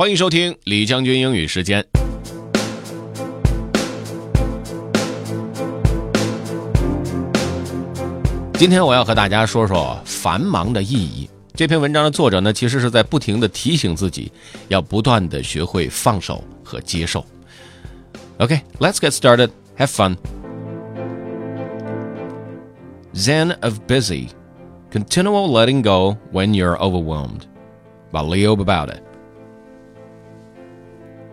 欢迎收听李将军英语时间。今天我要和大家说说繁忙的意义。这篇文章的作者呢，其实是在不停的提醒自己，要不断的学会放手和接受。OK，let's get started. Have fun. Zen of Busy Continual Letting Go When You're Overwhelmed by Leo Babauta.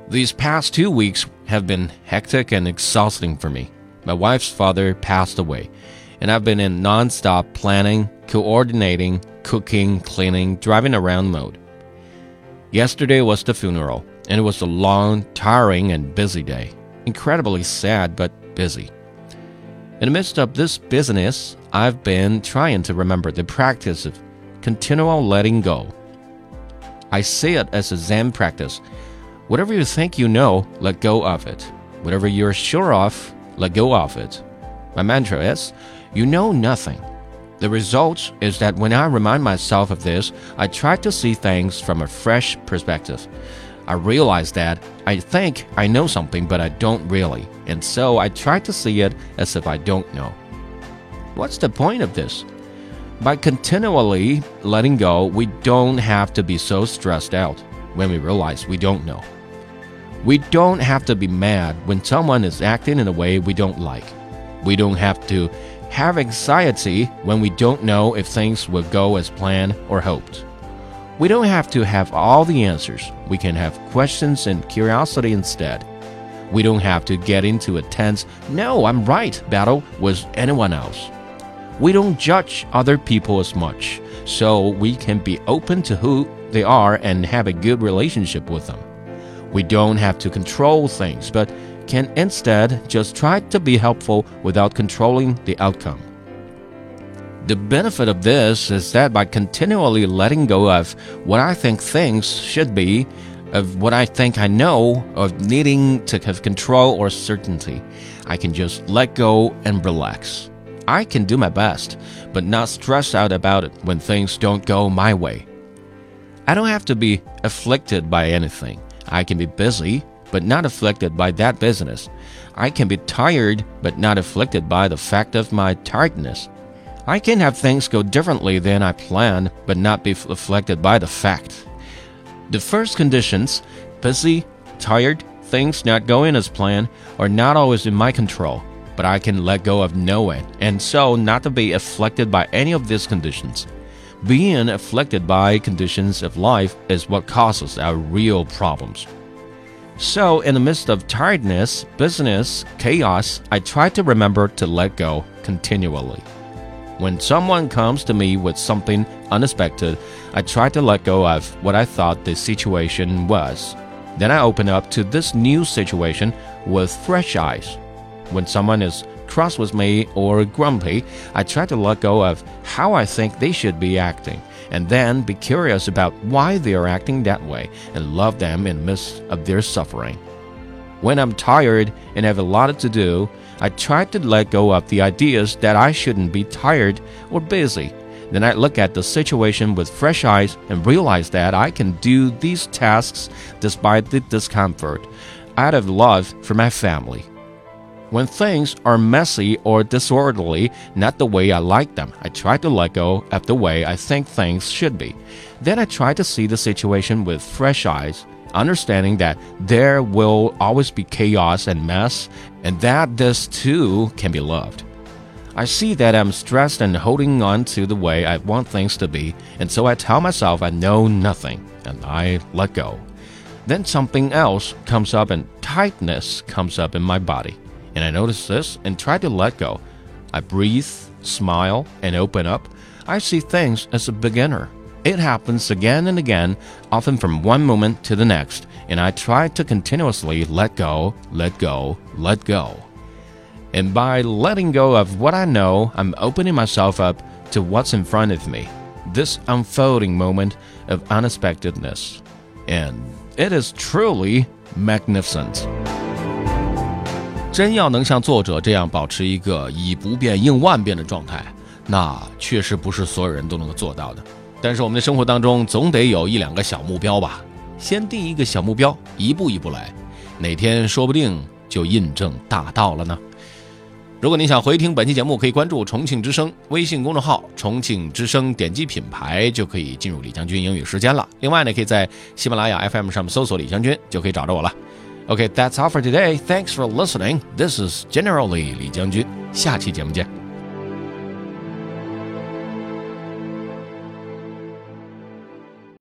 These past two weeks have been hectic and exhausting for me. My wife's father passed away and I've been in non-stop planning, coordinating, cooking, cleaning, driving around mode. Yesterday was the funeral, and it was a long, tiring, and busy day. Incredibly sad, but busy. In the midst of this business, I've been trying to remember the practice of continual letting go. I see it as a Zen practice. Whatever you think you know, let go of it. Whatever you're sure of, let go of it. My mantra is you know nothing. The result is that when I remind myself of this, I try to see things from a fresh perspective. I realize that I think I know something, but I don't really, and so I try to see it as if I don't know. What's the point of this? By continually letting go, we don't have to be so stressed out when we realize we don't know. We don't have to be mad when someone is acting in a way we don't like. We don't have to have anxiety when we don't know if things will go as planned or hoped. We don't have to have all the answers. We can have questions and curiosity instead. We don't have to get into a tense, no, I'm right battle with anyone else. We don't judge other people as much, so we can be open to who they are and have a good relationship with them. We don't have to control things, but can instead just try to be helpful without controlling the outcome. The benefit of this is that by continually letting go of what I think things should be, of what I think I know, of needing to have control or certainty, I can just let go and relax. I can do my best, but not stress out about it when things don't go my way. I don't have to be afflicted by anything. I can be busy, but not afflicted by that business. I can be tired, but not afflicted by the fact of my tiredness. I can have things go differently than I planned, but not be afflicted by the fact. The first conditions, busy, tired, things not going as planned, are not always in my control, but I can let go of knowing, and so not to be afflicted by any of these conditions. Being afflicted by conditions of life is what causes our real problems. So, in the midst of tiredness, business, chaos, I try to remember to let go continually. When someone comes to me with something unexpected, I try to let go of what I thought the situation was. Then I open up to this new situation with fresh eyes. When someone is cross with me or grumpy, I try to let go of how I think they should be acting and then be curious about why they are acting that way and love them in the midst of their suffering. When I'm tired and have a lot to do, I try to let go of the ideas that I shouldn't be tired or busy. Then I look at the situation with fresh eyes and realize that I can do these tasks despite the discomfort out of love for my family. When things are messy or disorderly, not the way I like them, I try to let go of the way I think things should be. Then I try to see the situation with fresh eyes, understanding that there will always be chaos and mess, and that this too can be loved. I see that I'm stressed and holding on to the way I want things to be, and so I tell myself I know nothing, and I let go. Then something else comes up, and tightness comes up in my body and I notice this and try to let go. I breathe, smile, and open up. I see things as a beginner. It happens again and again, often from one moment to the next, and I try to continuously let go, let go, let go. And by letting go of what I know, I'm opening myself up to what's in front of me, this unfolding moment of unexpectedness. And it is truly magnificent. 真要能像作者这样保持一个以不变应万变的状态，那确实不是所有人都能够做到的。但是我们的生活当中总得有一两个小目标吧，先定一个小目标，一步一步来，哪天说不定就印证大道了呢。如果您想回听本期节目，可以关注重庆之声微信公众号“重庆之声”，点击品牌就可以进入李将军英语时间了。另外呢，可以在喜马拉雅 FM 上面搜索“李将军”，就可以找着我了。Okay, that's all for today. Thanks for listening. This is Generally 李将军。下期节目见。